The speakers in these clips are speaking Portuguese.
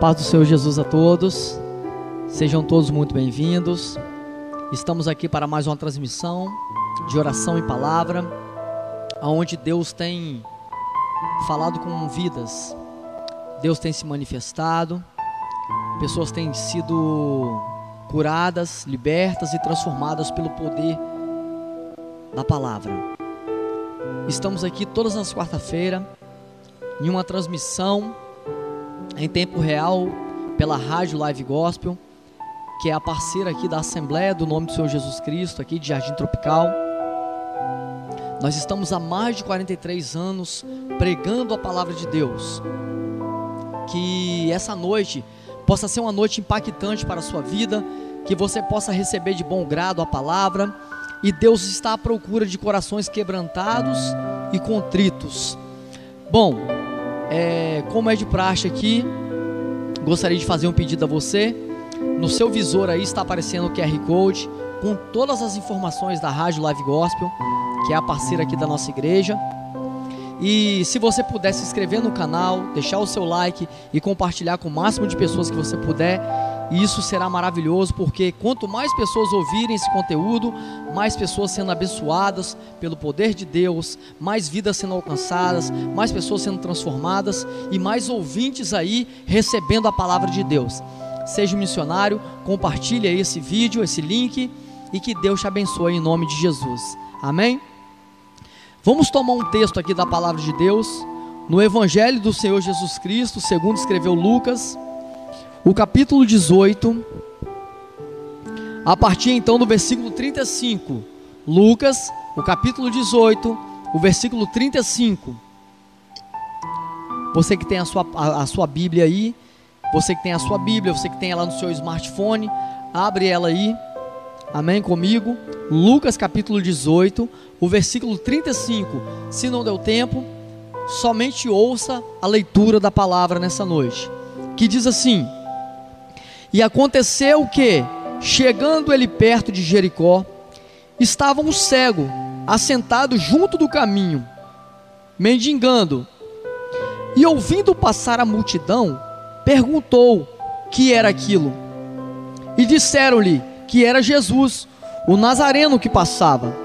paz do Senhor Jesus a todos. Sejam todos muito bem-vindos. Estamos aqui para mais uma transmissão de oração e palavra, aonde Deus tem falado com vidas. Deus tem se manifestado. Pessoas têm sido curadas, libertas e transformadas pelo poder da palavra. Estamos aqui todas as quarta-feiras em uma transmissão em tempo real pela Rádio Live Gospel, que é a parceira aqui da Assembleia do Nome do Senhor Jesus Cristo, aqui de Jardim Tropical. Nós estamos há mais de 43 anos pregando a palavra de Deus. Que essa noite possa ser uma noite impactante para a sua vida, que você possa receber de bom grado a palavra. E Deus está à procura de corações quebrantados e contritos. Bom, é, como é de praxe aqui, gostaria de fazer um pedido a você. No seu visor aí está aparecendo o QR Code com todas as informações da Rádio Live Gospel, que é a parceira aqui da nossa igreja. E se você puder se inscrever no canal, deixar o seu like e compartilhar com o máximo de pessoas que você puder, e isso será maravilhoso, porque quanto mais pessoas ouvirem esse conteúdo, mais pessoas sendo abençoadas pelo poder de Deus, mais vidas sendo alcançadas, mais pessoas sendo transformadas e mais ouvintes aí recebendo a palavra de Deus. Seja um missionário, compartilhe esse vídeo, esse link e que Deus te abençoe em nome de Jesus. Amém? Vamos tomar um texto aqui da palavra de Deus no Evangelho do Senhor Jesus Cristo, segundo escreveu Lucas o capítulo 18, a partir então do versículo 35. Lucas, o capítulo 18, o versículo 35. Você que tem a sua, a, a sua Bíblia aí, você que tem a sua Bíblia, você que tem ela no seu smartphone, abre ela aí, amém comigo. Lucas capítulo 18, o versículo 35. Se não deu tempo, somente ouça a leitura da palavra nessa noite, que diz assim: e aconteceu que, chegando ele perto de Jericó, estava um cego assentado junto do caminho, mendigando. E ouvindo passar a multidão, perguntou que era aquilo. E disseram-lhe que era Jesus, o Nazareno que passava.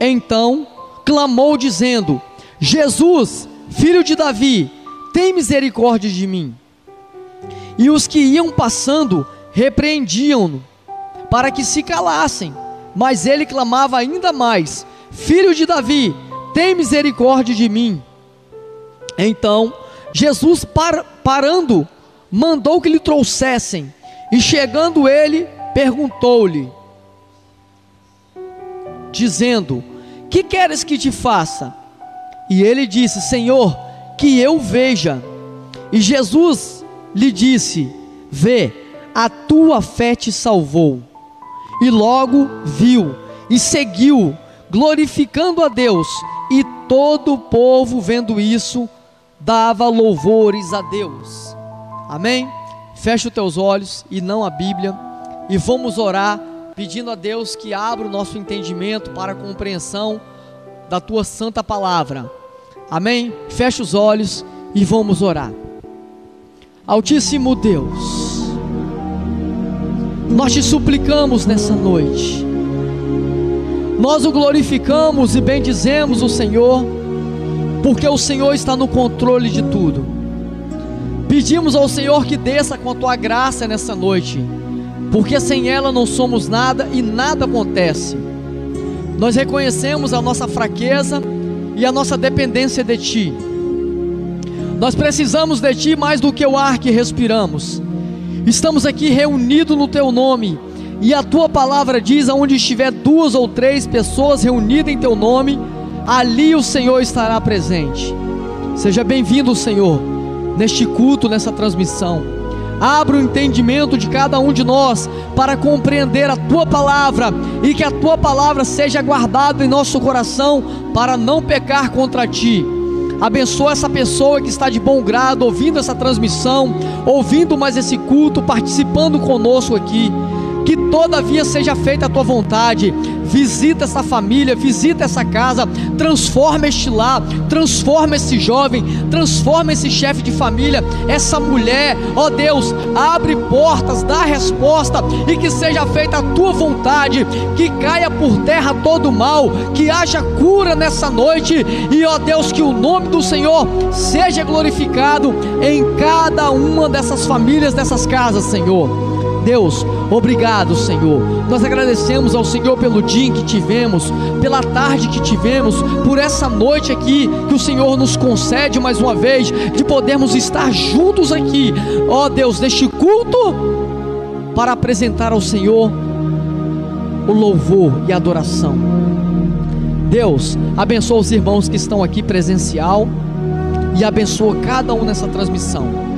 Então clamou, dizendo: Jesus, filho de Davi, tem misericórdia de mim. E os que iam passando repreendiam-no, para que se calassem. Mas ele clamava ainda mais: Filho de Davi, tem misericórdia de mim. Então Jesus, par, parando, mandou que lhe trouxessem. E chegando ele, perguntou-lhe, dizendo: Que queres que te faça? E ele disse: Senhor, que eu veja. E Jesus lhe disse: Vê, a tua fé te salvou. E logo viu e seguiu, glorificando a Deus. E todo o povo, vendo isso, dava louvores a Deus. Amém? Fecha os teus olhos e não a Bíblia, e vamos orar, pedindo a Deus que abra o nosso entendimento para a compreensão da tua santa palavra. Amém? Fecha os olhos e vamos orar. Altíssimo Deus, nós te suplicamos nessa noite, nós o glorificamos e bendizemos o Senhor, porque o Senhor está no controle de tudo. Pedimos ao Senhor que desça com a tua graça nessa noite, porque sem ela não somos nada e nada acontece. Nós reconhecemos a nossa fraqueza e a nossa dependência de Ti. Nós precisamos de Ti mais do que o ar que respiramos. Estamos aqui reunidos no Teu nome, e a Tua palavra diz: aonde estiver duas ou três pessoas reunidas em Teu nome, ali o Senhor estará presente. Seja bem-vindo, Senhor, neste culto, nessa transmissão. Abra o entendimento de cada um de nós para compreender a tua palavra e que a tua palavra seja guardada em nosso coração para não pecar contra ti. Abençoa essa pessoa que está de bom grado ouvindo essa transmissão, ouvindo mais esse culto, participando conosco aqui. Que todavia seja feita a tua vontade. Visita essa família, visita essa casa, transforma este lar, transforma esse jovem, transforma esse chefe de família, essa mulher, ó Deus, abre portas, dá resposta e que seja feita a tua vontade, que caia por terra todo mal, que haja cura nessa noite e ó Deus, que o nome do Senhor seja glorificado em cada uma dessas famílias, dessas casas, Senhor. Deus, obrigado, Senhor. Nós agradecemos ao Senhor pelo dia em que tivemos, pela tarde que tivemos, por essa noite aqui que o Senhor nos concede mais uma vez de podermos estar juntos aqui. Ó Deus, neste culto para apresentar ao Senhor o louvor e a adoração. Deus, abençoa os irmãos que estão aqui presencial e abençoa cada um nessa transmissão.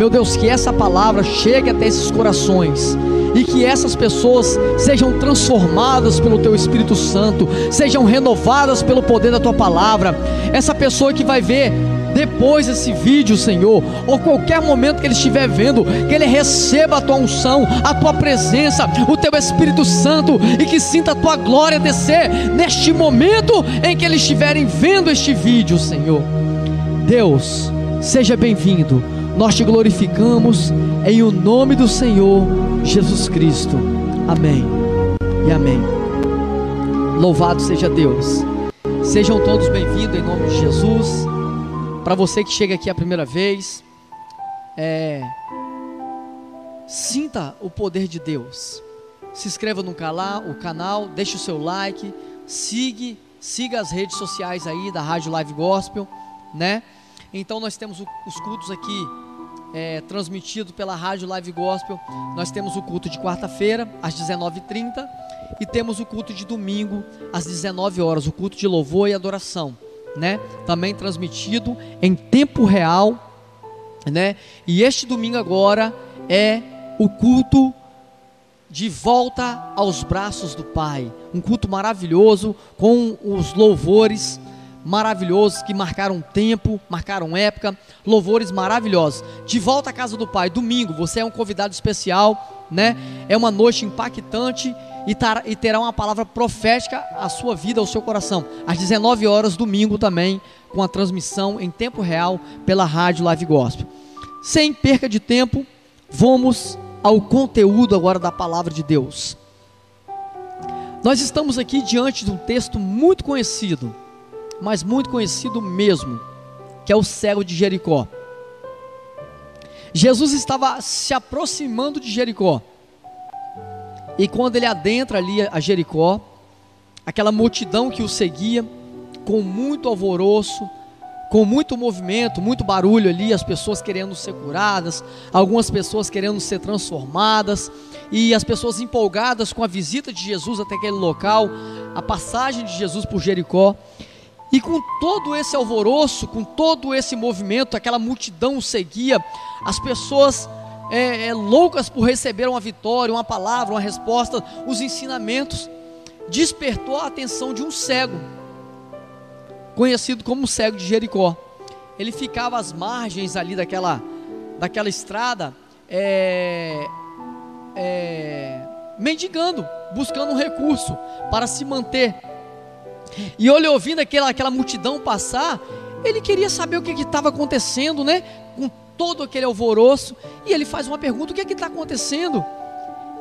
Meu Deus, que essa palavra chegue até esses corações e que essas pessoas sejam transformadas pelo Teu Espírito Santo, sejam renovadas pelo poder da Tua palavra. Essa pessoa que vai ver depois esse vídeo, Senhor, ou qualquer momento que ele estiver vendo, que ele receba a tua unção, a tua presença, o teu Espírito Santo e que sinta a tua glória descer neste momento em que eles estiverem vendo este vídeo, Senhor. Deus, seja bem-vindo nós te glorificamos em o nome do Senhor Jesus Cristo. Amém e amém. Louvado seja Deus. Sejam todos bem-vindos em nome de Jesus. Para você que chega aqui a primeira vez, é, sinta o poder de Deus. Se inscreva no canal, deixe o seu like, siga, siga as redes sociais aí da Rádio Live Gospel, né? Então nós temos os cultos aqui é, transmitido pela Rádio Live Gospel. Nós temos o culto de quarta-feira às 19h30 e temos o culto de domingo às 19 horas, o culto de louvor e adoração, né? Também transmitido em tempo real, né? E este domingo agora é o culto de volta aos braços do Pai, um culto maravilhoso com os louvores maravilhosos que marcaram tempo, marcaram época, louvores maravilhosos. De volta à casa do Pai, domingo, você é um convidado especial, né? É uma noite impactante e, e terá uma palavra profética à sua vida, ao seu coração. Às 19 horas, domingo também, com a transmissão em tempo real pela Rádio Live Gospel. Sem perca de tempo, vamos ao conteúdo agora da palavra de Deus. Nós estamos aqui diante de um texto muito conhecido mas muito conhecido mesmo, que é o cego de Jericó. Jesus estava se aproximando de Jericó. E quando ele adentra ali a Jericó, aquela multidão que o seguia, com muito alvoroço, com muito movimento, muito barulho ali, as pessoas querendo ser curadas, algumas pessoas querendo ser transformadas, e as pessoas empolgadas com a visita de Jesus até aquele local, a passagem de Jesus por Jericó. E com todo esse alvoroço, com todo esse movimento, aquela multidão seguia, as pessoas é, é, loucas por receber uma vitória, uma palavra, uma resposta, os ensinamentos, despertou a atenção de um cego, conhecido como o cego de Jericó. Ele ficava às margens ali daquela, daquela estrada, é, é, mendigando, buscando um recurso para se manter e ele ouvindo aquela, aquela multidão passar, ele queria saber o que estava acontecendo, né? Com todo aquele alvoroço. E ele faz uma pergunta: o que é está acontecendo?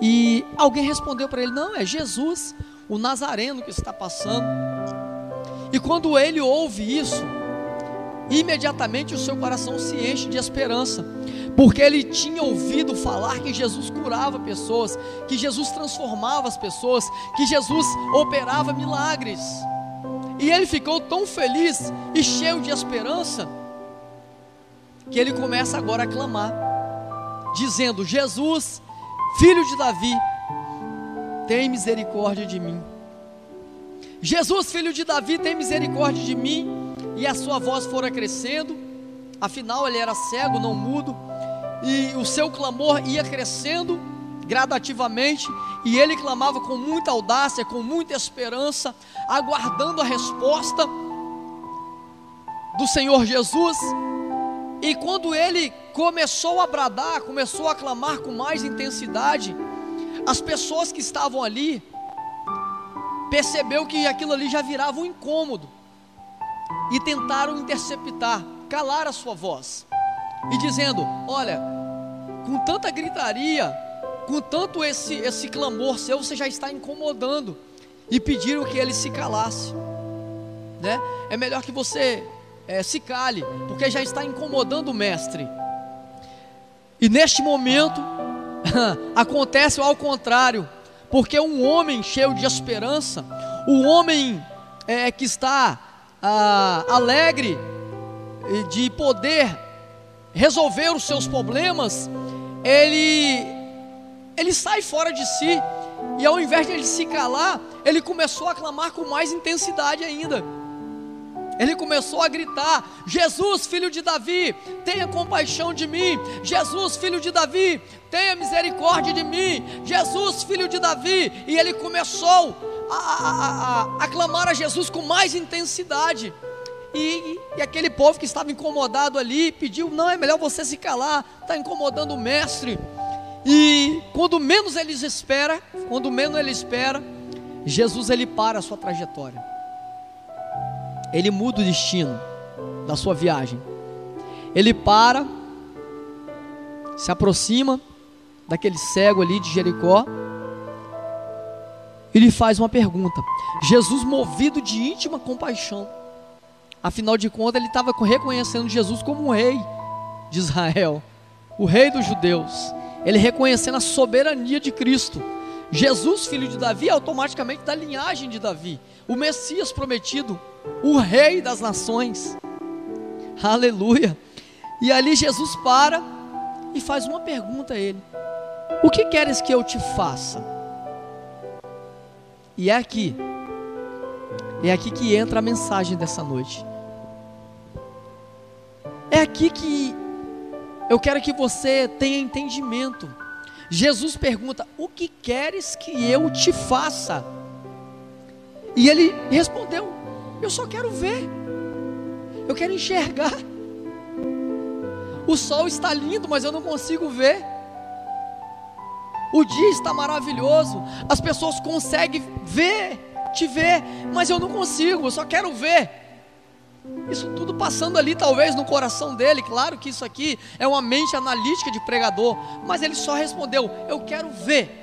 E alguém respondeu para ele: não, é Jesus, o Nazareno que está passando. E quando ele ouve isso, imediatamente o seu coração se enche de esperança, porque ele tinha ouvido falar que Jesus curava pessoas, que Jesus transformava as pessoas, que Jesus operava milagres. E ele ficou tão feliz e cheio de esperança que ele começa agora a clamar, dizendo: Jesus, filho de Davi, tem misericórdia de mim. Jesus, filho de Davi, tem misericórdia de mim. E a sua voz fora crescendo, afinal ele era cego, não mudo, e o seu clamor ia crescendo gradativamente, e ele clamava com muita audácia, com muita esperança, aguardando a resposta do Senhor Jesus. E quando ele começou a bradar, começou a clamar com mais intensidade, as pessoas que estavam ali percebeu que aquilo ali já virava um incômodo e tentaram interceptar, calar a sua voz e dizendo: Olha, com tanta gritaria, com tanto esse esse clamor seu, você já está incomodando e pediram que ele se calasse, né? É melhor que você é, se cale, porque já está incomodando o mestre. E neste momento acontece ao contrário, porque um homem cheio de esperança, o um homem é, que está ah, alegre de poder resolver os seus problemas, ele ele sai fora de si e ao invés de ele se calar, ele começou a clamar com mais intensidade ainda. Ele começou a gritar: Jesus, filho de Davi, tenha compaixão de mim. Jesus, filho de Davi, tenha misericórdia de mim. Jesus, filho de Davi. E ele começou a, a, a, a clamar a Jesus com mais intensidade. E, e, aquele povo que estava incomodado ali pediu: Não, é melhor você se calar, está incomodando o mestre. E quando menos eles espera, quando menos ele espera, Jesus ele para a sua trajetória ele muda o destino da sua viagem. Ele para, se aproxima daquele cego ali de Jericó e lhe faz uma pergunta. Jesus, movido de íntima compaixão, afinal de contas, ele estava reconhecendo Jesus como o rei de Israel, o rei dos judeus. Ele reconhecendo a soberania de Cristo. Jesus, filho de Davi, é automaticamente da linhagem de Davi, o Messias prometido, o Rei das nações. Aleluia. E ali Jesus para e faz uma pergunta a ele: O que queres que eu te faça? E é aqui, é aqui que entra a mensagem dessa noite. É aqui que eu quero que você tenha entendimento. Jesus pergunta: O que queres que eu te faça? E ele respondeu: eu só quero ver. Eu quero enxergar. O sol está lindo, mas eu não consigo ver. O dia está maravilhoso. As pessoas conseguem ver, te ver, mas eu não consigo, eu só quero ver. Isso tudo passando ali, talvez, no coração dele. Claro que isso aqui é uma mente analítica de pregador, mas ele só respondeu: Eu quero ver.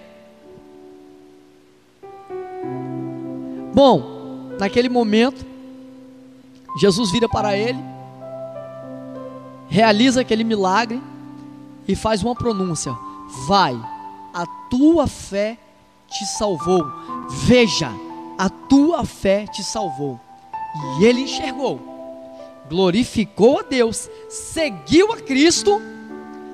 Bom, Naquele momento, Jesus vira para ele, realiza aquele milagre e faz uma pronúncia: Vai, a tua fé te salvou. Veja, a tua fé te salvou. E ele enxergou, glorificou a Deus, seguiu a Cristo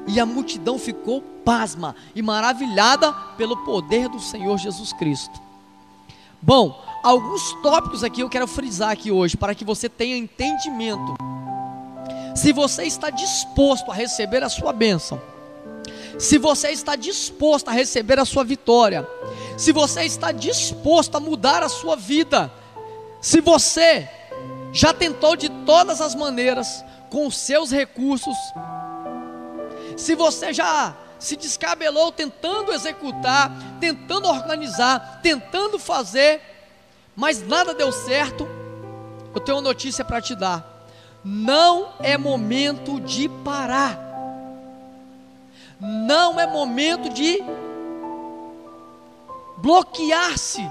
e a multidão ficou pasma e maravilhada pelo poder do Senhor Jesus Cristo. Bom, alguns tópicos aqui eu quero frisar aqui hoje para que você tenha entendimento. Se você está disposto a receber a sua bênção, se você está disposto a receber a sua vitória, se você está disposto a mudar a sua vida, se você já tentou de todas as maneiras, com os seus recursos, se você já se descabelou tentando executar, tentando organizar, tentando fazer, mas nada deu certo, eu tenho uma notícia para te dar. Não é momento de parar. Não é momento de bloquear-se.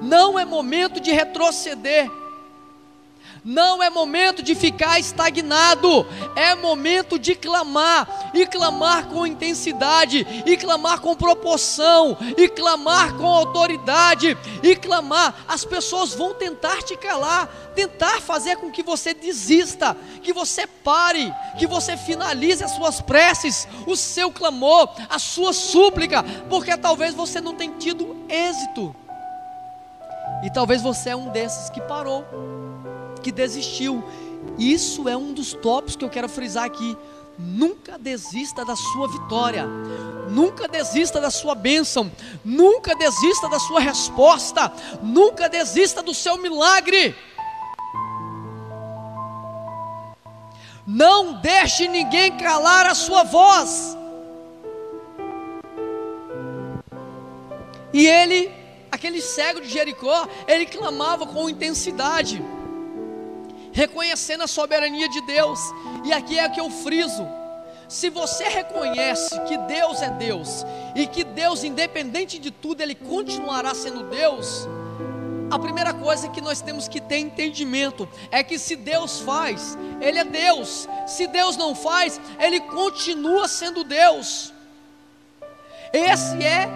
Não é momento de retroceder. Não é momento de ficar estagnado, é momento de clamar, e clamar com intensidade, e clamar com proporção, e clamar com autoridade, e clamar. As pessoas vão tentar te calar, tentar fazer com que você desista, que você pare, que você finalize as suas preces, o seu clamor, a sua súplica, porque talvez você não tenha tido êxito. E talvez você é um desses que parou que desistiu. Isso é um dos tópicos que eu quero frisar aqui. Nunca desista da sua vitória, nunca desista da sua bênção, nunca desista da sua resposta, nunca desista do seu milagre. Não deixe ninguém calar a sua voz. E ele, aquele cego de Jericó, ele clamava com intensidade, reconhecendo a soberania de Deus. E aqui é que eu friso. Se você reconhece que Deus é Deus e que Deus, independente de tudo, Ele continuará sendo Deus, a primeira coisa que nós temos que ter entendimento é que se Deus faz, Ele é Deus, se Deus não faz, Ele continua sendo Deus. Esse é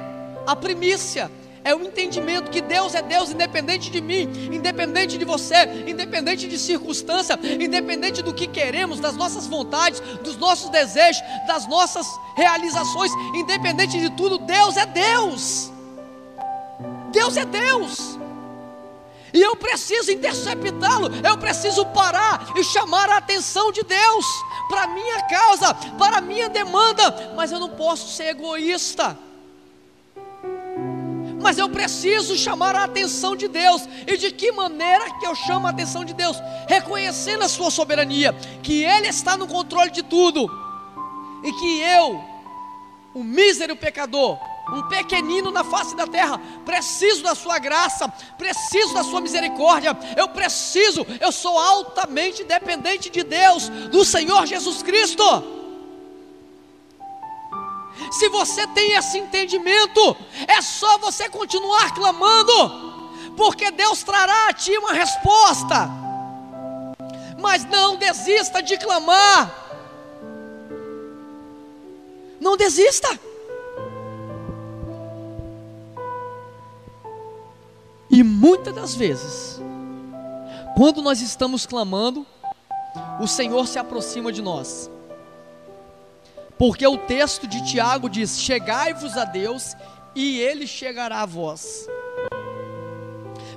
a primícia, é o entendimento que Deus é Deus independente de mim, independente de você, independente de circunstância, independente do que queremos, das nossas vontades, dos nossos desejos, das nossas realizações, independente de tudo, Deus é Deus. Deus é Deus. E eu preciso interceptá-lo, eu preciso parar e chamar a atenção de Deus para a minha causa, para a minha demanda, mas eu não posso ser egoísta. Mas eu preciso chamar a atenção de Deus. E de que maneira que eu chamo a atenção de Deus? Reconhecendo a sua soberania, que Ele está no controle de tudo. E que eu, o mísero pecador, um pequenino na face da terra, preciso da sua graça, preciso da sua misericórdia, eu preciso, eu sou altamente dependente de Deus, do Senhor Jesus Cristo. Se você tem esse entendimento, é só você continuar clamando, porque Deus trará a ti uma resposta. Mas não desista de clamar. Não desista. E muitas das vezes, quando nós estamos clamando, o Senhor se aproxima de nós. Porque o texto de Tiago diz: Chegai-vos a Deus e ele chegará a vós.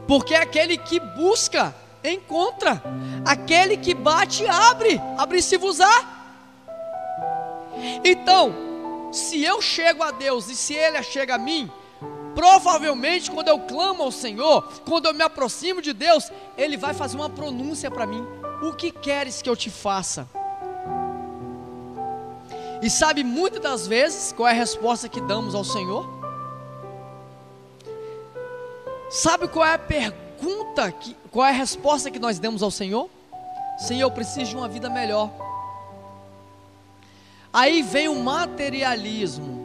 Porque aquele que busca, encontra, aquele que bate, abre, abre-se-vos-á. Então, se eu chego a Deus e se Ele chega a mim, Provavelmente, quando eu clamo ao Senhor, quando eu me aproximo de Deus, Ele vai fazer uma pronúncia para mim: O que queres que eu te faça? E sabe muitas das vezes qual é a resposta que damos ao Senhor? Sabe qual é a pergunta, que, qual é a resposta que nós demos ao Senhor? Senhor, eu preciso de uma vida melhor. Aí vem o materialismo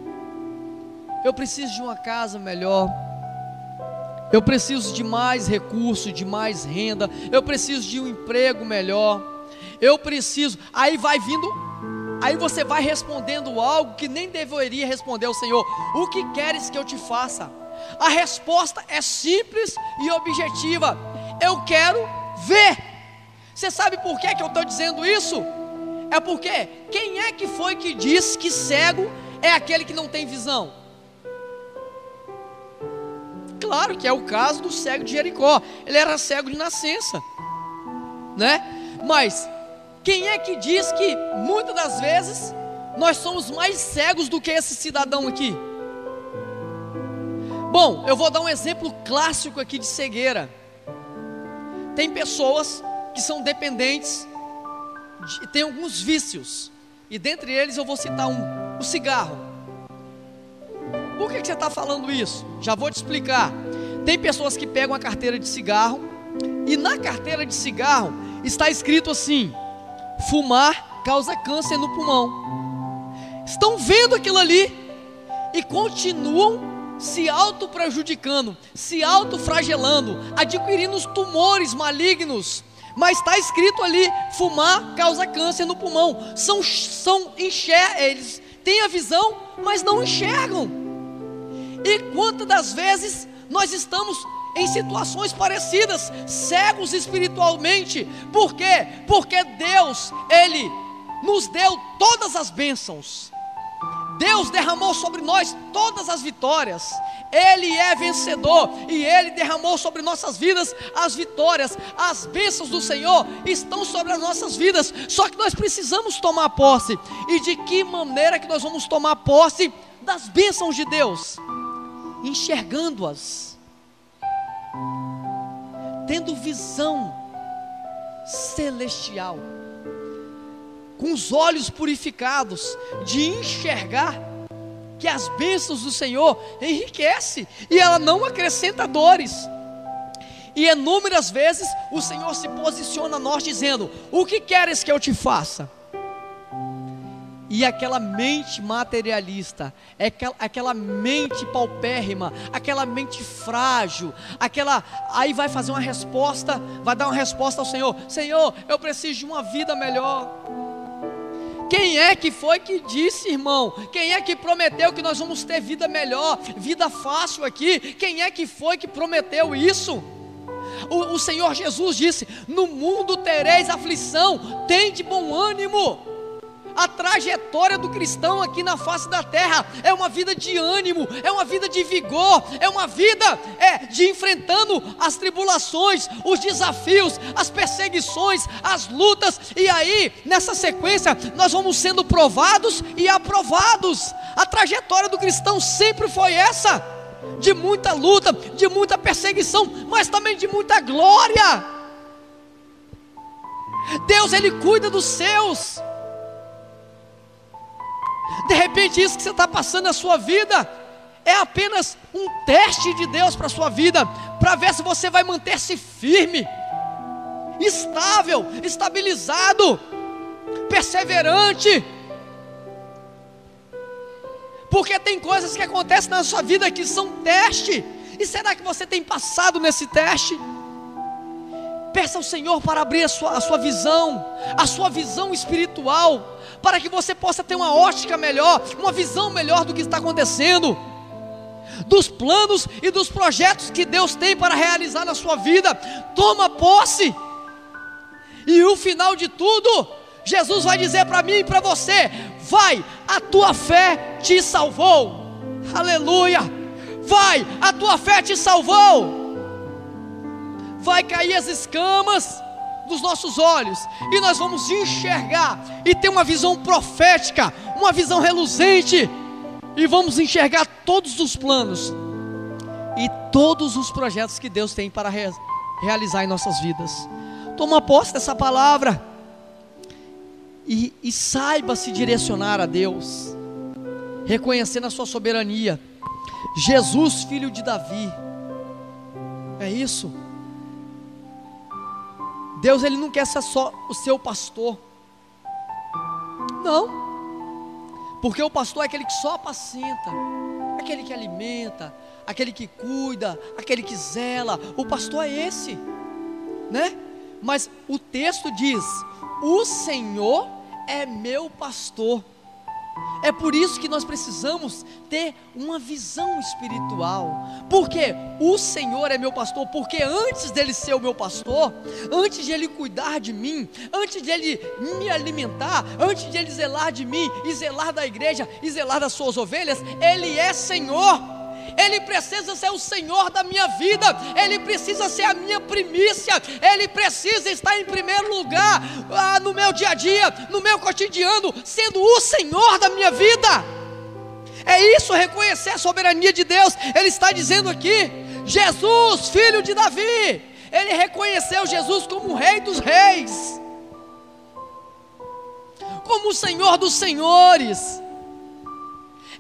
eu preciso de uma casa melhor. Eu preciso de mais recurso, de mais renda. Eu preciso de um emprego melhor. Eu preciso. Aí vai vindo. Aí você vai respondendo algo que nem deveria responder ao Senhor. O que queres que eu te faça? A resposta é simples e objetiva. Eu quero ver. Você sabe por que, que eu estou dizendo isso? É porque quem é que foi que disse que cego é aquele que não tem visão? Claro que é o caso do cego de Jericó. Ele era cego de nascença, né? Mas quem é que diz que muitas das vezes nós somos mais cegos do que esse cidadão aqui? Bom, eu vou dar um exemplo clássico aqui de cegueira. Tem pessoas que são dependentes, de, tem alguns vícios, e dentre eles eu vou citar um: o cigarro. Por que, que você está falando isso? Já vou te explicar. Tem pessoas que pegam a carteira de cigarro e na carteira de cigarro está escrito assim: fumar causa câncer no pulmão. Estão vendo aquilo ali e continuam se auto prejudicando, se autofragelando, adquirindo os tumores malignos. Mas está escrito ali: fumar causa câncer no pulmão. São, são enxer eles têm a visão, mas não enxergam. E quantas das vezes nós estamos em situações parecidas, cegos espiritualmente. Por quê? Porque Deus, Ele nos deu todas as bênçãos. Deus derramou sobre nós todas as vitórias. Ele é vencedor e Ele derramou sobre nossas vidas as vitórias. As bênçãos do Senhor estão sobre as nossas vidas. Só que nós precisamos tomar posse. E de que maneira que nós vamos tomar posse das bênçãos de Deus? enxergando-as, tendo visão celestial, com os olhos purificados, de enxergar que as bênçãos do Senhor enriquece e ela não acrescenta dores. E inúmeras vezes o Senhor se posiciona a nós dizendo: O que queres que eu te faça? E aquela mente materialista, aquela, mente paupérrima, aquela mente frágil, aquela. Aí vai fazer uma resposta, vai dar uma resposta ao Senhor: Senhor, eu preciso de uma vida melhor. Quem é que foi que disse, irmão? Quem é que prometeu que nós vamos ter vida melhor, vida fácil aqui? Quem é que foi que prometeu isso? O, o Senhor Jesus disse: No mundo tereis aflição, tem de bom ânimo. A trajetória do cristão aqui na face da terra é uma vida de ânimo, é uma vida de vigor, é uma vida é, de enfrentando as tribulações, os desafios, as perseguições, as lutas, e aí, nessa sequência, nós vamos sendo provados e aprovados. A trajetória do cristão sempre foi essa de muita luta, de muita perseguição, mas também de muita glória. Deus ele cuida dos seus. De repente, isso que você está passando na sua vida é apenas um teste de Deus para a sua vida, para ver se você vai manter-se firme, estável, estabilizado, perseverante. Porque tem coisas que acontecem na sua vida que são teste. E será que você tem passado nesse teste? Peça ao Senhor para abrir a sua, a sua visão, a sua visão espiritual, para que você possa ter uma ótica melhor, uma visão melhor do que está acontecendo, dos planos e dos projetos que Deus tem para realizar na sua vida. Toma posse, e o final de tudo, Jesus vai dizer para mim e para você: vai, a tua fé te salvou, aleluia, vai, a tua fé te salvou vai cair as escamas dos nossos olhos e nós vamos enxergar e ter uma visão profética, uma visão reluzente e vamos enxergar todos os planos e todos os projetos que Deus tem para re realizar em nossas vidas. Toma posse dessa palavra e, e saiba se direcionar a Deus, reconhecendo a sua soberania. Jesus, filho de Davi, é isso. Deus ele não quer ser só o seu pastor. Não. Porque o pastor é aquele que só apacenta, aquele que alimenta, aquele que cuida, aquele que zela. O pastor é esse, né? Mas o texto diz: "O Senhor é meu pastor". É por isso que nós precisamos ter uma visão espiritual. Porque o Senhor é meu pastor, porque antes dele ser o meu pastor, antes de ele cuidar de mim, antes de ele me alimentar, antes de ele zelar de mim e zelar da igreja e zelar das suas ovelhas, ele é Senhor. Ele precisa ser o Senhor da minha vida, Ele precisa ser a minha primícia, Ele precisa estar em primeiro lugar ah, no meu dia a dia, no meu cotidiano, sendo o Senhor da minha vida. É isso, reconhecer a soberania de Deus. Ele está dizendo aqui: Jesus, filho de Davi, ele reconheceu Jesus como o Rei dos Reis, como o Senhor dos Senhores.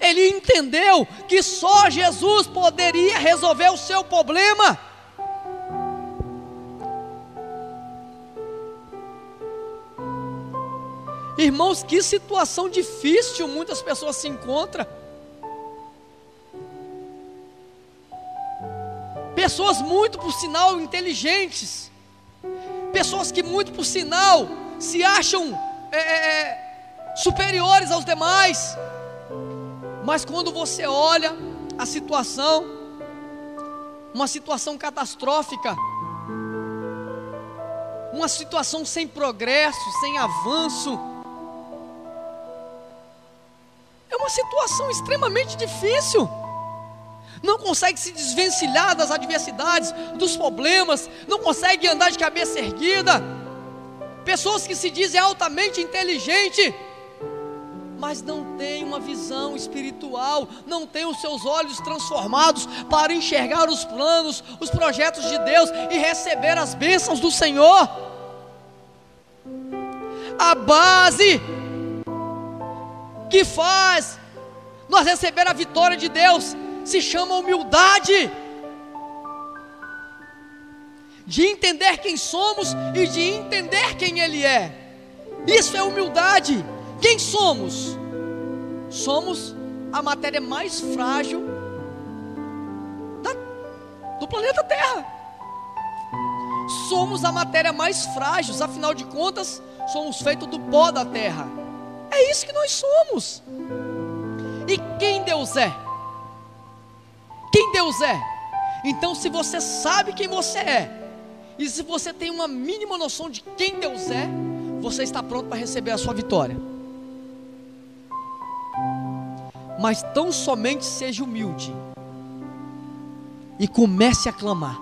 Ele entendeu que só Jesus poderia resolver o seu problema. Irmãos, que situação difícil muitas pessoas se encontram. Pessoas muito por sinal inteligentes, pessoas que muito por sinal se acham é, é, é superiores aos demais, mas quando você olha a situação, uma situação catastrófica, uma situação sem progresso, sem avanço, é uma situação extremamente difícil. Não consegue se desvencilhar das adversidades, dos problemas, não consegue andar de cabeça erguida. Pessoas que se dizem altamente inteligentes, mas não tem uma visão espiritual, não tem os seus olhos transformados para enxergar os planos, os projetos de Deus e receber as bênçãos do Senhor. A base que faz Nós receber a vitória de Deus se chama humildade. De entender quem somos e de entender quem Ele é. Isso é humildade. Quem somos? Somos a matéria mais frágil da, do planeta Terra. Somos a matéria mais frágil, afinal de contas, somos feitos do pó da terra. É isso que nós somos. E quem Deus é? Quem Deus é? Então, se você sabe quem você é, e se você tem uma mínima noção de quem Deus é, você está pronto para receber a sua vitória. Mas tão somente seja humilde e comece a clamar.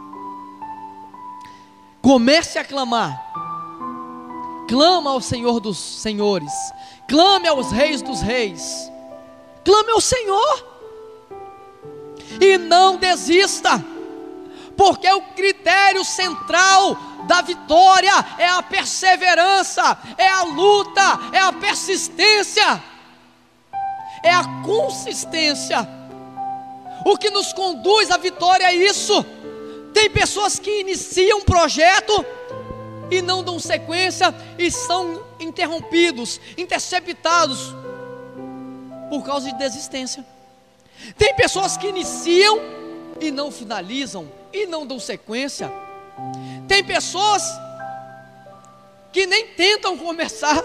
Comece a clamar. Clama ao Senhor dos senhores. Clame aos reis dos reis. Clame ao Senhor. E não desista. Porque o critério central da vitória é a perseverança, é a luta, é a persistência, é a consistência. O que nos conduz à vitória é isso. Tem pessoas que iniciam um projeto e não dão sequência e são interrompidos, interceptados por causa de desistência. Tem pessoas que iniciam e não finalizam e não dão sequência. Tem pessoas que nem tentam começar.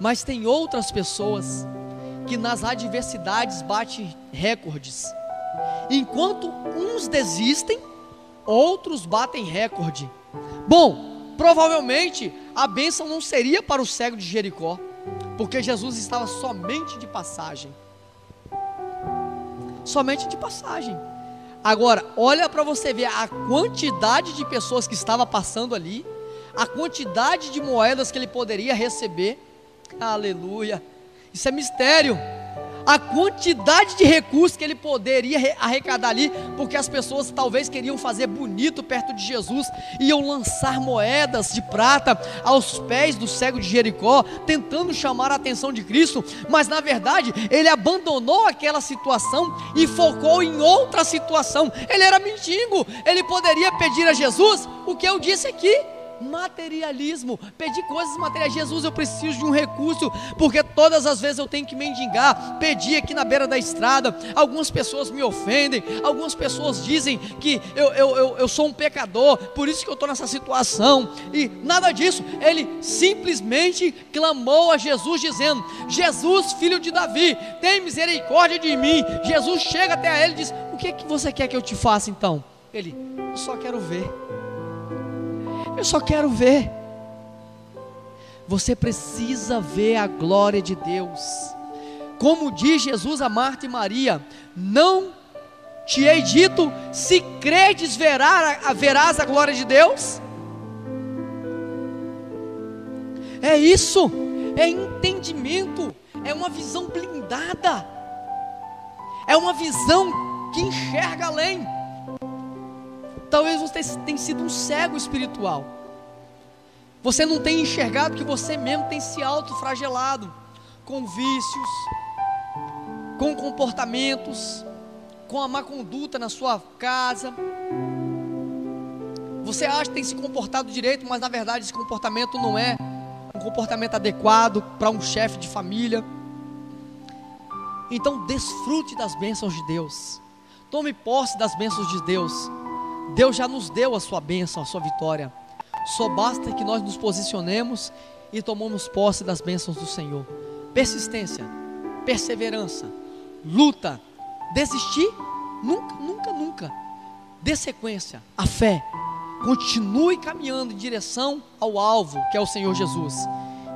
Mas tem outras pessoas que nas adversidades batem recordes. Enquanto uns desistem, outros batem recorde. Bom, provavelmente a bênção não seria para o cego de Jericó, porque Jesus estava somente de passagem. Somente de passagem. Agora, olha para você ver a quantidade de pessoas que estava passando ali, a quantidade de moedas que ele poderia receber. Aleluia. Isso é mistério a quantidade de recursos que ele poderia arrecadar ali, porque as pessoas talvez queriam fazer bonito perto de Jesus, iam lançar moedas de prata aos pés do cego de Jericó, tentando chamar a atenção de Cristo, mas na verdade ele abandonou aquela situação e focou em outra situação. Ele era mendigo, ele poderia pedir a Jesus o que eu disse aqui materialismo, pedir coisas materiais. Jesus, eu preciso de um recurso, porque todas as vezes eu tenho que mendigar, pedir aqui na beira da estrada. Algumas pessoas me ofendem, algumas pessoas dizem que eu, eu, eu, eu sou um pecador, por isso que eu estou nessa situação. E nada disso, ele simplesmente clamou a Jesus, dizendo: Jesus, filho de Davi, tem misericórdia de mim. Jesus chega até ele e diz: O que, é que você quer que eu te faça então? Ele, eu só quero ver. Eu só quero ver. Você precisa ver a glória de Deus. Como diz Jesus a Marta e Maria: Não te hei dito, se credes verá, verás a glória de Deus? É isso, é entendimento, é uma visão blindada, é uma visão que enxerga além. Talvez você tenha sido um cego espiritual. Você não tenha enxergado que você mesmo tem se autofragelado com vícios, com comportamentos, com a má conduta na sua casa. Você acha que tem se comportado direito, mas na verdade esse comportamento não é um comportamento adequado para um chefe de família. Então desfrute das bênçãos de Deus. Tome posse das bênçãos de Deus. Deus já nos deu a sua bênção, a sua vitória. Só basta que nós nos posicionemos e tomamos posse das bênçãos do Senhor. Persistência, perseverança, luta, desistir, nunca, nunca, nunca. Dê sequência, a fé. Continue caminhando em direção ao alvo, que é o Senhor Jesus.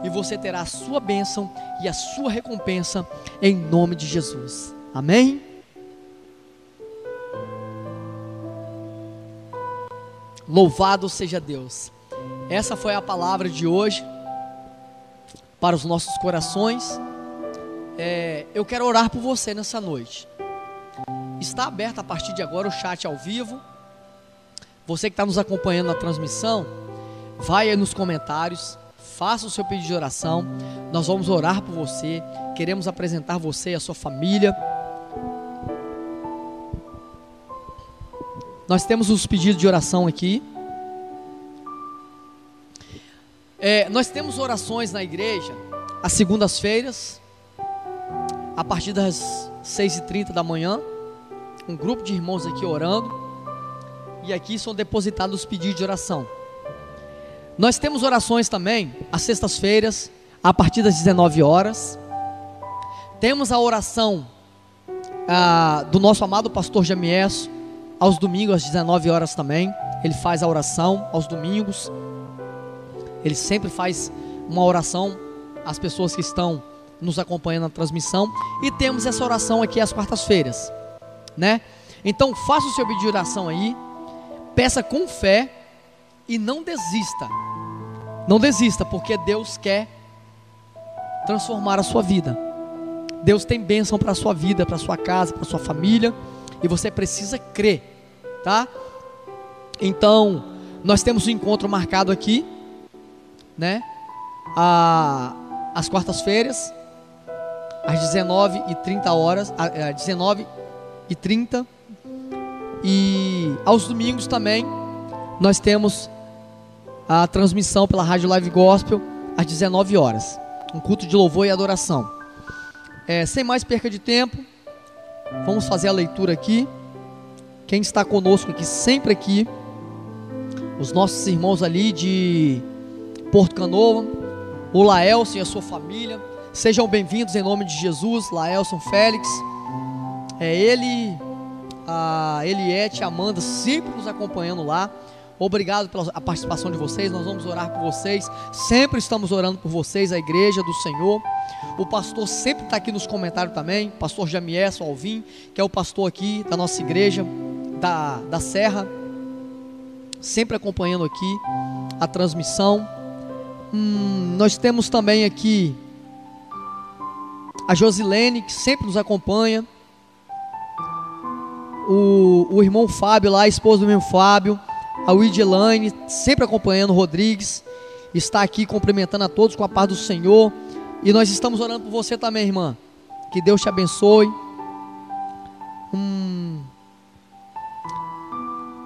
E você terá a sua bênção e a sua recompensa em nome de Jesus. Amém? Louvado seja Deus. Essa foi a palavra de hoje para os nossos corações. É, eu quero orar por você nessa noite. Está aberto a partir de agora o chat ao vivo. Você que está nos acompanhando na transmissão, vai aí nos comentários, faça o seu pedido de oração. Nós vamos orar por você, queremos apresentar você e a sua família. Nós temos os pedidos de oração aqui. É, nós temos orações na igreja às segundas-feiras, a partir das 6h30 da manhã. Um grupo de irmãos aqui orando. E aqui são depositados os pedidos de oração. Nós temos orações também às sextas-feiras, a partir das 19 horas. Temos a oração ah, do nosso amado pastor Jamieso, aos domingos, às 19 horas também. Ele faz a oração aos domingos. Ele sempre faz uma oração às pessoas que estão nos acompanhando na transmissão. E temos essa oração aqui às quartas-feiras, né? Então faça o seu pedido de oração aí, peça com fé e não desista. Não desista, porque Deus quer transformar a sua vida. Deus tem bênção para a sua vida, para a sua casa, para a sua família, e você precisa crer, tá? Então, nós temos um encontro marcado aqui, né? A, às quartas-feiras, às 19h30 horas, às 19 e 30 e aos domingos também nós temos a transmissão pela Rádio Live Gospel às 19 horas um culto de louvor e adoração. É, sem mais perca de tempo, vamos fazer a leitura aqui. Quem está conosco aqui, sempre aqui, os nossos irmãos ali de Porto Canoa, o Laelson e a sua família, sejam bem-vindos em nome de Jesus, Laelson Félix, é ele, a Eliette, a Amanda, sempre nos acompanhando lá. Obrigado pela participação de vocês. Nós vamos orar por vocês. Sempre estamos orando por vocês, a igreja do Senhor. O pastor sempre está aqui nos comentários também. Pastor Jamiés Alvim, que é o pastor aqui da nossa igreja, da, da Serra. Sempre acompanhando aqui a transmissão. Hum, nós temos também aqui a Josilene, que sempre nos acompanha. O, o irmão Fábio lá, a esposa do meu Fábio a Widelaine, sempre acompanhando o Rodrigues, está aqui cumprimentando a todos com a paz do Senhor. E nós estamos orando por você também, irmã. Que Deus te abençoe. Hum.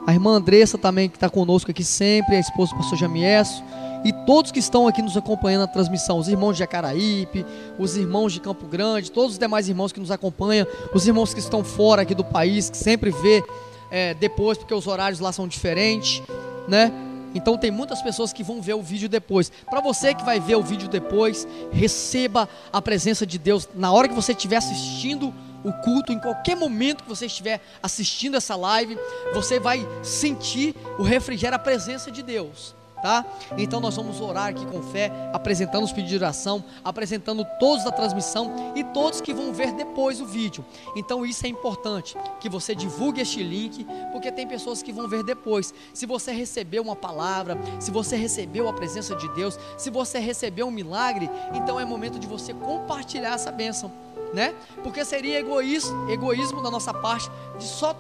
A irmã Andressa também, que está conosco aqui sempre, a esposa do pastor Jamieso. E todos que estão aqui nos acompanhando na transmissão, os irmãos de Jacaraípe, os irmãos de Campo Grande, todos os demais irmãos que nos acompanham, os irmãos que estão fora aqui do país, que sempre vê é, depois, porque os horários lá são diferentes, né? Então tem muitas pessoas que vão ver o vídeo depois. Para você que vai ver o vídeo depois, receba a presença de Deus na hora que você estiver assistindo o culto, em qualquer momento que você estiver assistindo essa live, você vai sentir o refrigério, a presença de Deus tá? Então nós vamos orar aqui com fé, apresentando os pedidos de oração, apresentando todos da transmissão e todos que vão ver depois o vídeo. Então isso é importante, que você divulgue este link, porque tem pessoas que vão ver depois. Se você recebeu uma palavra, se você recebeu a presença de Deus, se você recebeu um milagre, então é momento de você compartilhar essa bênção. Né? Porque seria egoísmo, egoísmo da nossa parte de só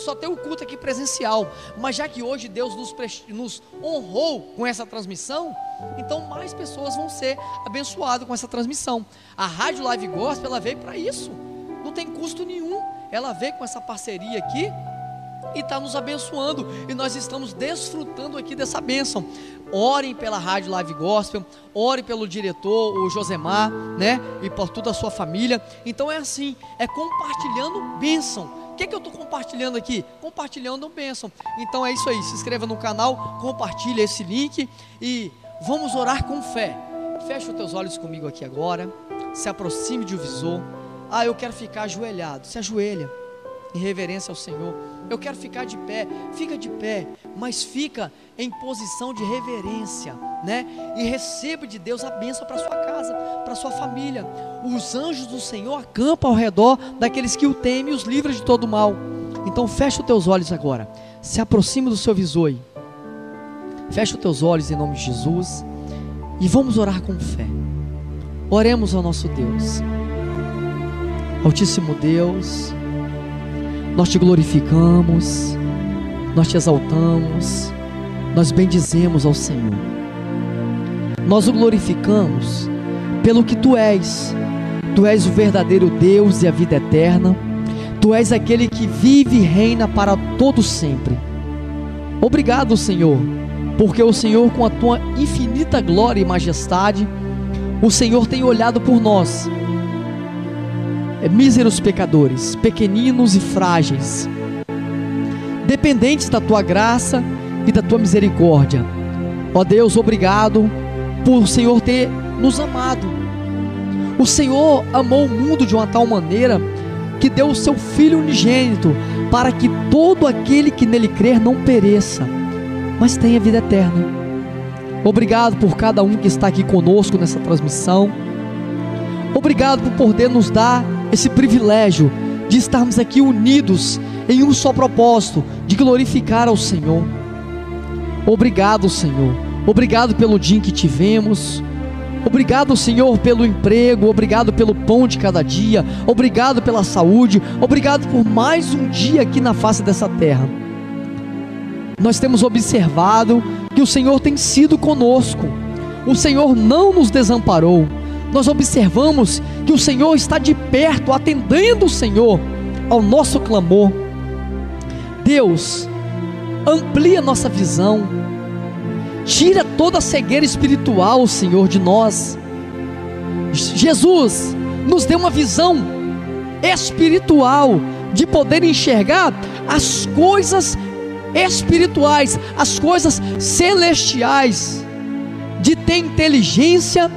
só ter o culto aqui presencial. Mas já que hoje Deus nos, nos honrou com essa transmissão, então mais pessoas vão ser abençoadas com essa transmissão. A Rádio Live Gospel ela veio para isso. Não tem custo nenhum. Ela veio com essa parceria aqui e está nos abençoando e nós estamos desfrutando aqui dessa bênção. Orem pela Rádio Live Gospel, ore pelo diretor, o Josemar, né? E por toda a sua família. Então é assim, é compartilhando bênção que, que eu estou compartilhando aqui? Compartilhando um bênção. Então é isso aí. Se inscreva no canal, compartilhe esse link e vamos orar com fé. Feche os teus olhos comigo aqui agora. Se aproxime de um visor. Ah, eu quero ficar ajoelhado. Se ajoelha em reverência ao Senhor. Eu quero ficar de pé, fica de pé, mas fica em posição de reverência, né? E receba de Deus a bênção para sua casa, para sua família. Os anjos do Senhor acampam ao redor daqueles que o temem e os livra de todo mal. Então fecha os teus olhos agora. Se aproxima do seu visor. Fecha os teus olhos em nome de Jesus e vamos orar com fé. Oremos ao nosso Deus. Altíssimo Deus, nós te glorificamos, nós te exaltamos, nós bendizemos ao Senhor. Nós o glorificamos pelo que tu és. Tu és o verdadeiro Deus e a vida eterna. Tu és aquele que vive e reina para todo sempre. Obrigado, Senhor, porque o Senhor, com a tua infinita glória e majestade, o Senhor tem olhado por nós, míseros pecadores, pequeninos e frágeis, dependentes da tua graça e da tua misericórdia. Ó Deus, obrigado por o Senhor ter nos amado. O Senhor amou o mundo de uma tal maneira que deu o seu Filho unigênito para que todo aquele que nele crer não pereça, mas tenha vida eterna. Obrigado por cada um que está aqui conosco nessa transmissão. Obrigado por poder nos dar esse privilégio de estarmos aqui unidos em um só propósito, de glorificar ao Senhor. Obrigado, Senhor. Obrigado pelo dia em que tivemos. Obrigado, Senhor, pelo emprego, obrigado pelo pão de cada dia, obrigado pela saúde, obrigado por mais um dia aqui na face dessa terra. Nós temos observado que o Senhor tem sido conosco, o Senhor não nos desamparou. Nós observamos que o Senhor está de perto, atendendo o Senhor ao nosso clamor. Deus, amplia nossa visão, Tira toda a cegueira espiritual, Senhor, de nós. Jesus nos deu uma visão espiritual de poder enxergar as coisas espirituais, as coisas celestiais, de ter inteligência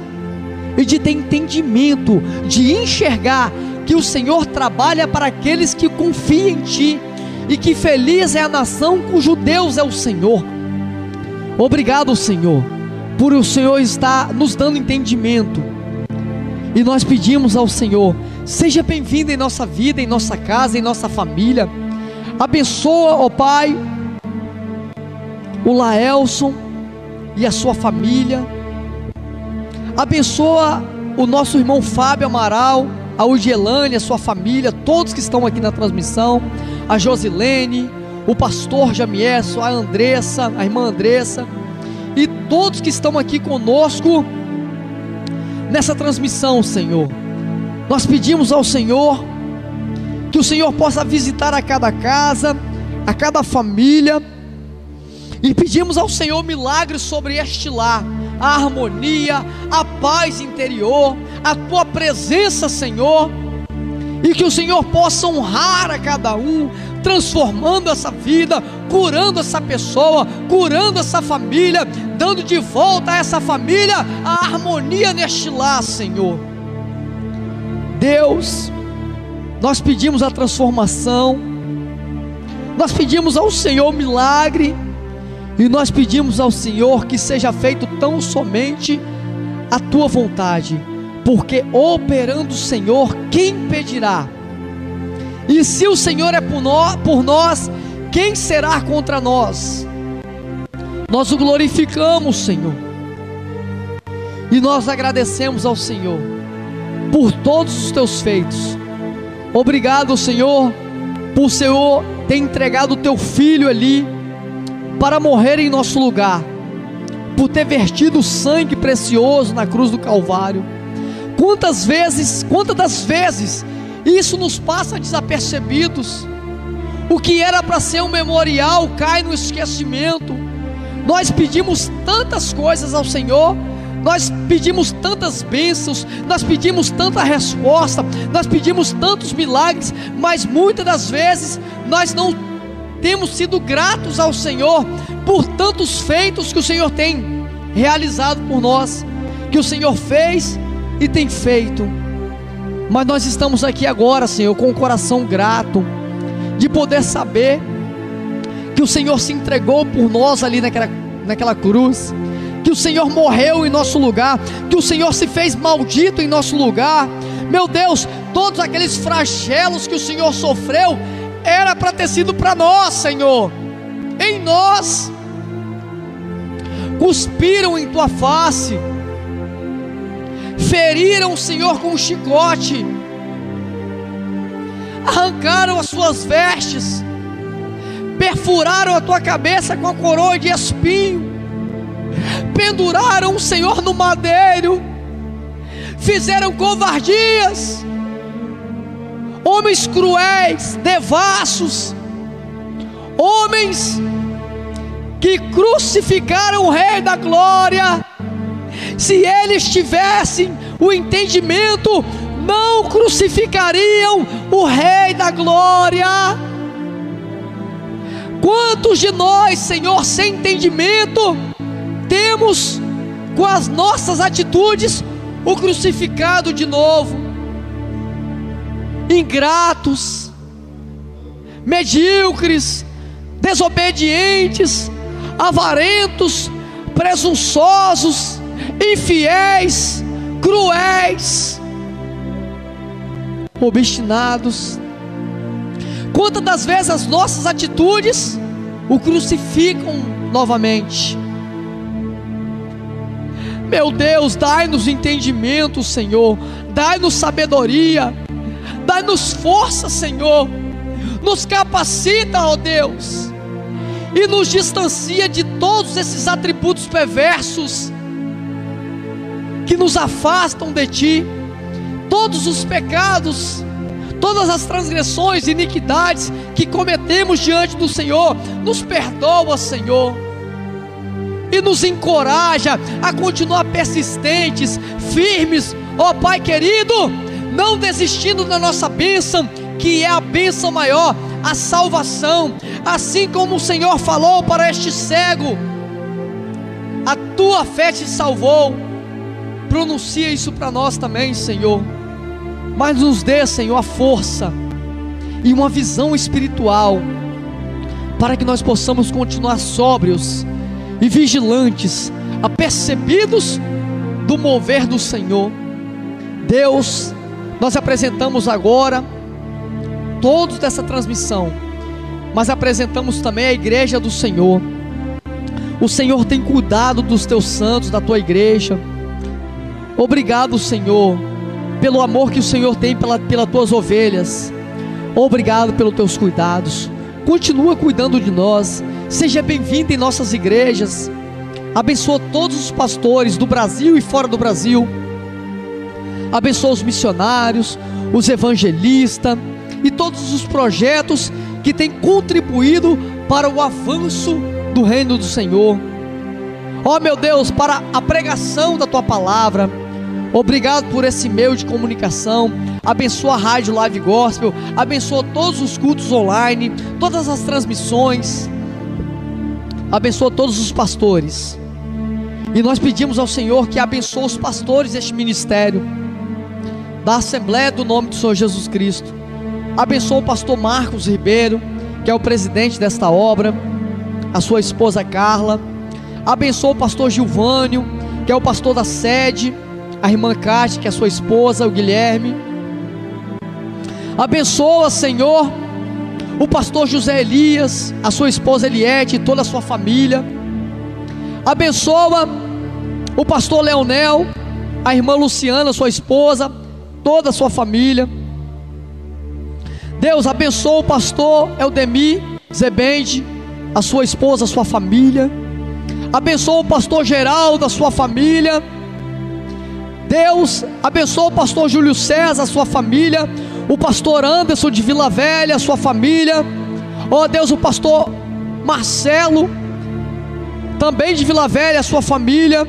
e de ter entendimento, de enxergar que o Senhor trabalha para aqueles que confiam em Ti e que feliz é a nação cujo Deus é o Senhor. Obrigado, Senhor, por o Senhor estar nos dando entendimento. E nós pedimos ao Senhor, seja bem-vindo em nossa vida, em nossa casa, em nossa família. Abençoa, ó Pai, o Laelson e a sua família. Abençoa o nosso irmão Fábio Amaral, a Ugelane, a sua família, todos que estão aqui na transmissão, a Josilene, o pastor Jamiesso, a Andressa, a irmã Andressa e todos que estão aqui conosco nessa transmissão, Senhor. Nós pedimos ao Senhor que o Senhor possa visitar a cada casa, a cada família, e pedimos ao Senhor milagres sobre este lar, a harmonia, a paz interior, a tua presença, Senhor, e que o Senhor possa honrar a cada um, transformando essa vida, curando essa pessoa, curando essa família, dando de volta a essa família a harmonia neste lar, Senhor. Deus, nós pedimos a transformação, nós pedimos ao Senhor milagre, e nós pedimos ao Senhor que seja feito tão somente a tua vontade, porque operando o Senhor, quem pedirá? E se o Senhor é por nós, quem será contra nós? Nós o glorificamos, Senhor. E nós agradecemos ao Senhor por todos os teus feitos. Obrigado, Senhor, por Senhor ter entregado o teu filho ali para morrer em nosso lugar, por ter vertido sangue precioso na cruz do Calvário. Quantas vezes, quantas das vezes isso nos passa desapercebidos. O que era para ser um memorial cai no esquecimento. Nós pedimos tantas coisas ao Senhor, nós pedimos tantas bênçãos, nós pedimos tanta resposta, nós pedimos tantos milagres, mas muitas das vezes nós não temos sido gratos ao Senhor por tantos feitos que o Senhor tem realizado por nós, que o Senhor fez e tem feito. Mas nós estamos aqui agora, Senhor, com o coração grato, de poder saber que o Senhor se entregou por nós ali naquela, naquela cruz, que o Senhor morreu em nosso lugar, que o Senhor se fez maldito em nosso lugar. Meu Deus, todos aqueles flagelos que o Senhor sofreu, era para ter sido para nós, Senhor, em nós, cuspiram em tua face. Feriram o Senhor com um chicote, arrancaram as suas vestes, perfuraram a tua cabeça com a coroa de espinho, penduraram o Senhor no madeiro, fizeram covardias, homens cruéis, devassos, homens que crucificaram o Rei da Glória. Se eles tivessem o entendimento, não crucificariam o Rei da Glória. Quantos de nós, Senhor, sem entendimento, temos com as nossas atitudes o crucificado de novo? Ingratos, medíocres, desobedientes, avarentos, presunçosos, infiéis, cruéis, obstinados. Quantas das vezes as nossas atitudes o crucificam novamente? Meu Deus, dai-nos entendimento, Senhor, dai-nos sabedoria, dai-nos força, Senhor, nos capacita, ó Deus, e nos distancia de todos esses atributos perversos que nos afastam de Ti, todos os pecados, todas as transgressões iniquidades que cometemos diante do Senhor, nos perdoa, Senhor, e nos encoraja a continuar persistentes, firmes, ó Pai querido, não desistindo da nossa bênção, que é a bênção maior, a salvação, assim como o Senhor falou para este cego, a tua fé te salvou pronuncia isso para nós também, Senhor. Mas nos dê, Senhor, a força e uma visão espiritual para que nós possamos continuar sóbrios e vigilantes, apercebidos do mover do Senhor. Deus, nós apresentamos agora todos dessa transmissão, mas apresentamos também a igreja do Senhor. O Senhor tem cuidado dos teus santos, da tua igreja. Obrigado, Senhor, pelo amor que o Senhor tem pela, pelas tuas ovelhas. Obrigado pelos teus cuidados. Continua cuidando de nós. Seja bem-vindo em nossas igrejas. Abençoa todos os pastores do Brasil e fora do Brasil. Abençoa os missionários, os evangelistas e todos os projetos que têm contribuído para o avanço do reino do Senhor. Ó oh, meu Deus, para a pregação da tua palavra Obrigado por esse meio de comunicação. Abençoa a Rádio Live Gospel. Abençoa todos os cultos online, todas as transmissões. Abençoa todos os pastores. E nós pedimos ao Senhor que abençoe os pastores deste ministério, da Assembleia do nome do Senhor Jesus Cristo. Abençoa o pastor Marcos Ribeiro, que é o presidente desta obra, a sua esposa Carla. Abençoa o pastor Gilvânio, que é o pastor da sede a irmã Cátia, que é sua esposa, o Guilherme. Abençoa, Senhor, o pastor José Elias, a sua esposa Eliette e toda a sua família. Abençoa o pastor Leonel, a irmã Luciana, sua esposa, toda a sua família. Deus abençoa o pastor Eldemir Zebende, a sua esposa, a sua família. Abençoa o pastor Geraldo, a sua família. Deus abençoa o pastor Júlio César, sua família, o pastor Anderson de Vila Velha, sua família. Ó oh, Deus, o pastor Marcelo, também de Vila Velha, sua família.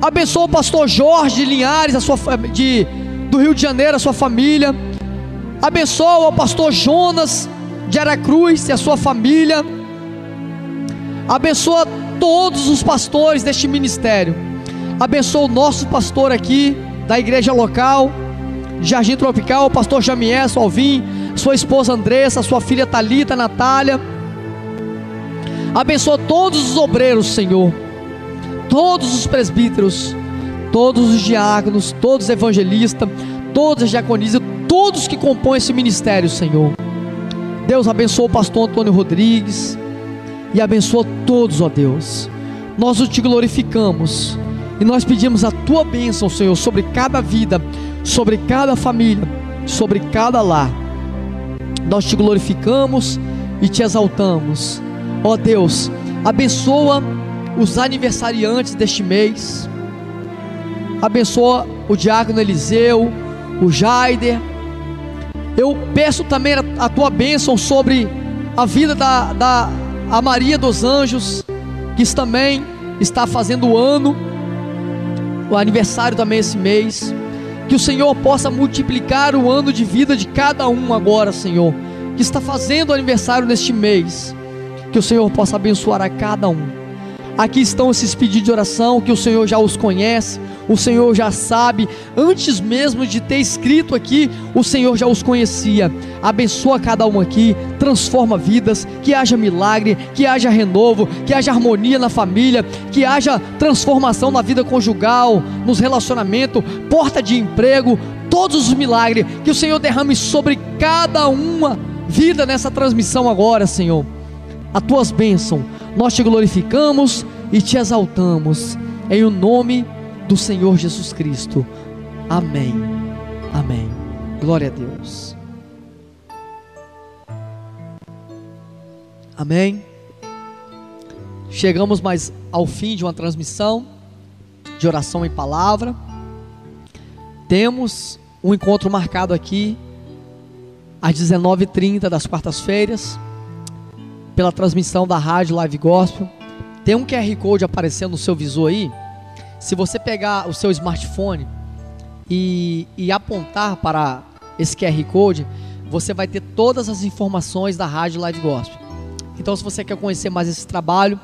Abençoa o pastor Jorge de Linhares, a sua, de, do Rio de Janeiro, a sua família. Abençoa o pastor Jonas de Aracruz e a sua família. Abençoa todos os pastores deste ministério Abençoa o nosso pastor aqui da igreja local, Jardim Tropical, o pastor Jamiés Alvim, sua esposa Andressa, sua filha Talita, Natália. Abençoa todos os obreiros, Senhor. Todos os presbíteros, todos os diáconos, todos os evangelistas, todos os diaconistas, todos que compõem esse ministério, Senhor. Deus abençoa o pastor Antônio Rodrigues e abençoa todos, ó Deus. Nós o te glorificamos e nós pedimos a tua bênção, Senhor, sobre cada vida, sobre cada família, sobre cada lar. Nós te glorificamos e te exaltamos. Ó Deus, abençoa os aniversariantes deste mês. Abençoa o diácono Eliseu, o Jaider. Eu peço também a, tua bênção sobre a vida da, da a Maria dos Anjos, que também está fazendo o ano, o aniversário também esse mês. Que o Senhor possa multiplicar o ano de vida de cada um agora, Senhor, que está fazendo o aniversário neste mês. Que o Senhor possa abençoar a cada um. Aqui estão esses pedidos de oração que o Senhor já os conhece, o Senhor já sabe, antes mesmo de ter escrito aqui, o Senhor já os conhecia. Abençoa cada um aqui, transforma vidas, que haja milagre, que haja renovo, que haja harmonia na família, que haja transformação na vida conjugal, nos relacionamentos, porta de emprego, todos os milagres que o Senhor derrame sobre cada uma vida nessa transmissão agora, Senhor. As tuas bênçãos nós te glorificamos e te exaltamos, em o nome do Senhor Jesus Cristo. Amém. Amém. Glória a Deus. Amém. Chegamos mais ao fim de uma transmissão de oração em palavra. Temos um encontro marcado aqui às 19h30 das quartas-feiras pela transmissão da rádio Live Gospel. Tem um QR Code aparecendo no seu visor aí. Se você pegar o seu smartphone e, e apontar para esse QR Code, você vai ter todas as informações da rádio Live Gospel. Então, se você quer conhecer mais esse trabalho,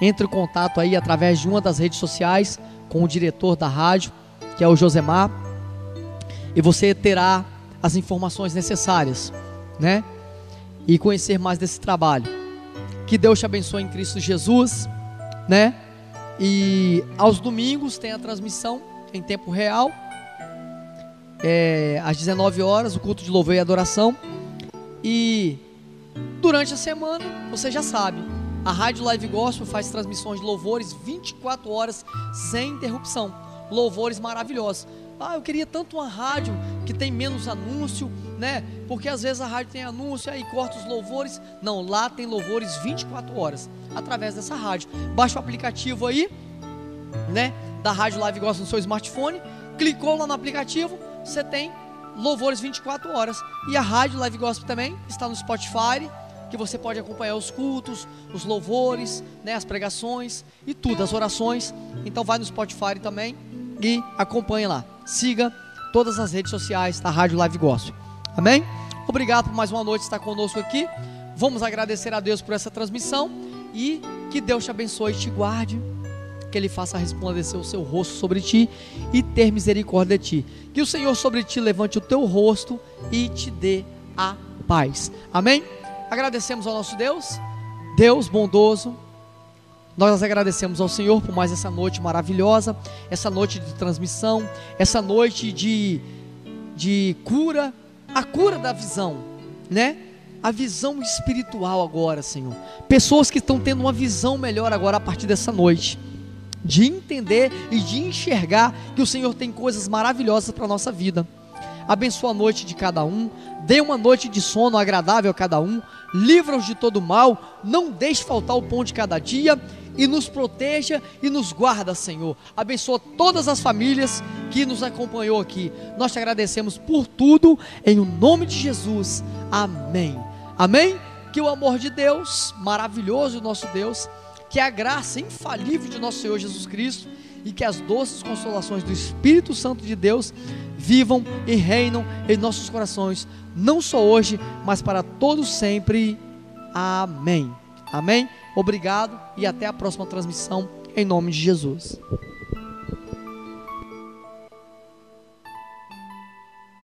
entre em contato aí através de uma das redes sociais com o diretor da rádio, que é o Josemar, e você terá as informações necessárias, né? e conhecer mais desse trabalho. Que Deus te abençoe em Cristo Jesus, né? E aos domingos tem a transmissão em tempo real, é, às 19 horas, o culto de louvor e adoração. E durante a semana, você já sabe, a Rádio Live Gospel faz transmissões de louvores 24 horas sem interrupção. Louvores maravilhosos. Ah, eu queria tanto uma rádio que tem menos anúncio, né? Porque às vezes a rádio tem anúncio aí corta os louvores. Não, lá tem louvores 24 horas através dessa rádio. Baixa o aplicativo aí, né? Da Rádio Live Gospel no seu smartphone. Clicou lá no aplicativo, você tem louvores 24 horas. E a Rádio Live Gospel também está no Spotify, que você pode acompanhar os cultos, os louvores, né, as pregações e tudo, as orações. Então vai no Spotify também e acompanhe lá. Siga todas as redes sociais da Rádio Live Gospel. Amém? Obrigado por mais uma noite estar conosco aqui. Vamos agradecer a Deus por essa transmissão e que Deus te abençoe e te guarde. Que Ele faça resplandecer o seu rosto sobre ti e ter misericórdia de ti. Que o Senhor sobre ti levante o teu rosto e te dê a paz. Amém? Agradecemos ao nosso Deus, Deus bondoso nós agradecemos ao Senhor por mais essa noite maravilhosa, essa noite de transmissão, essa noite de, de cura, a cura da visão, né? A visão espiritual agora, Senhor. Pessoas que estão tendo uma visão melhor agora a partir dessa noite, de entender e de enxergar que o Senhor tem coisas maravilhosas para a nossa vida. Abençoa a noite de cada um, dê uma noite de sono agradável a cada um, livra-os de todo mal, não deixe faltar o pão de cada dia e nos proteja e nos guarda, Senhor. Abençoa todas as famílias que nos acompanhou aqui. Nós te agradecemos por tudo, em o nome de Jesus. Amém. Amém? Que o amor de Deus, maravilhoso nosso Deus, que a graça infalível de nosso Senhor Jesus Cristo e que as doces consolações do Espírito Santo de Deus vivam e reinam em nossos corações, não só hoje, mas para todos sempre. Amém. Amém. Obrigado e até a próxima transmissão, em nome de Jesus.